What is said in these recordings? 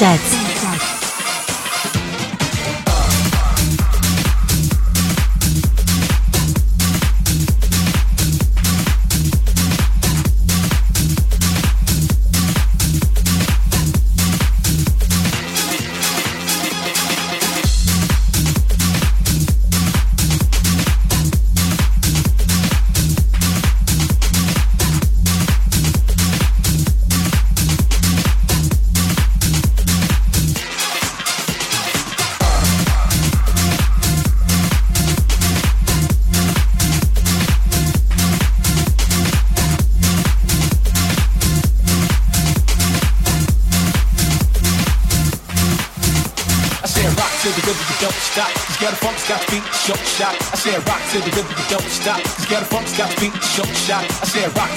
Sheds.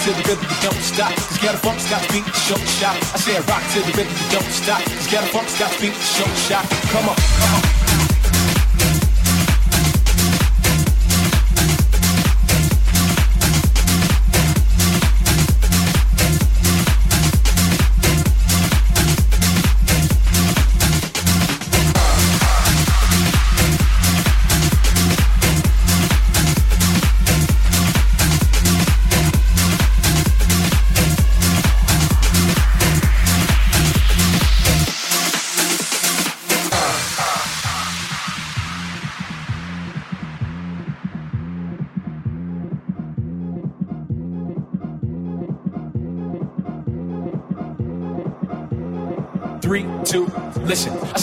To the rhythm, don't stop. Cause get a funk's got beat short shot. I said rock till the rhythm, don't stop. Cause get a funk's got beat short shot. Come on, come on.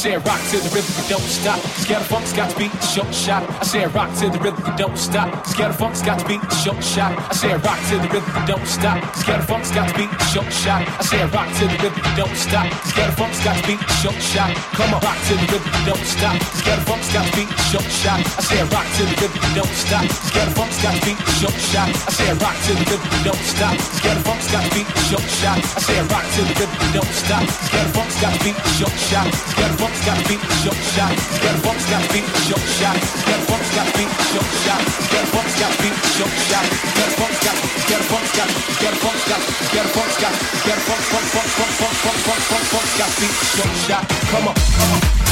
Said rock to the rhythm, you don't stop. Get funk's got to the short shot. I said rock to the rhythm, you don't stop. A funk's got to the short shot. I said rock to the rhythm, you don't stop. A funk's got to the short shot. I said rock to the rhythm, you don't stop. A funk's got to the short shot. Come on, rock to the rhythm, you don't stop. A funk's got to the short shot. I said rock to the rhythm, you don't stop. A funk's got to the short shot. I said rock to the rhythm, you don't stop. A funk's got to the short shot. I said rock to the rhythm, you don't stop. Get funk's got to the short shot. Get a funk's got beat the short shot. Get a funk's got beat the short shot. Get a funk's got beat the short shot. Get a funk's got beat shot. A funk's got get a funk's got a funk's got get a funk's got get a funk funk funk funk funk funk funk funk funk's got beat the short shot. Come on, come on.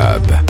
Club.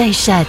Dayshat.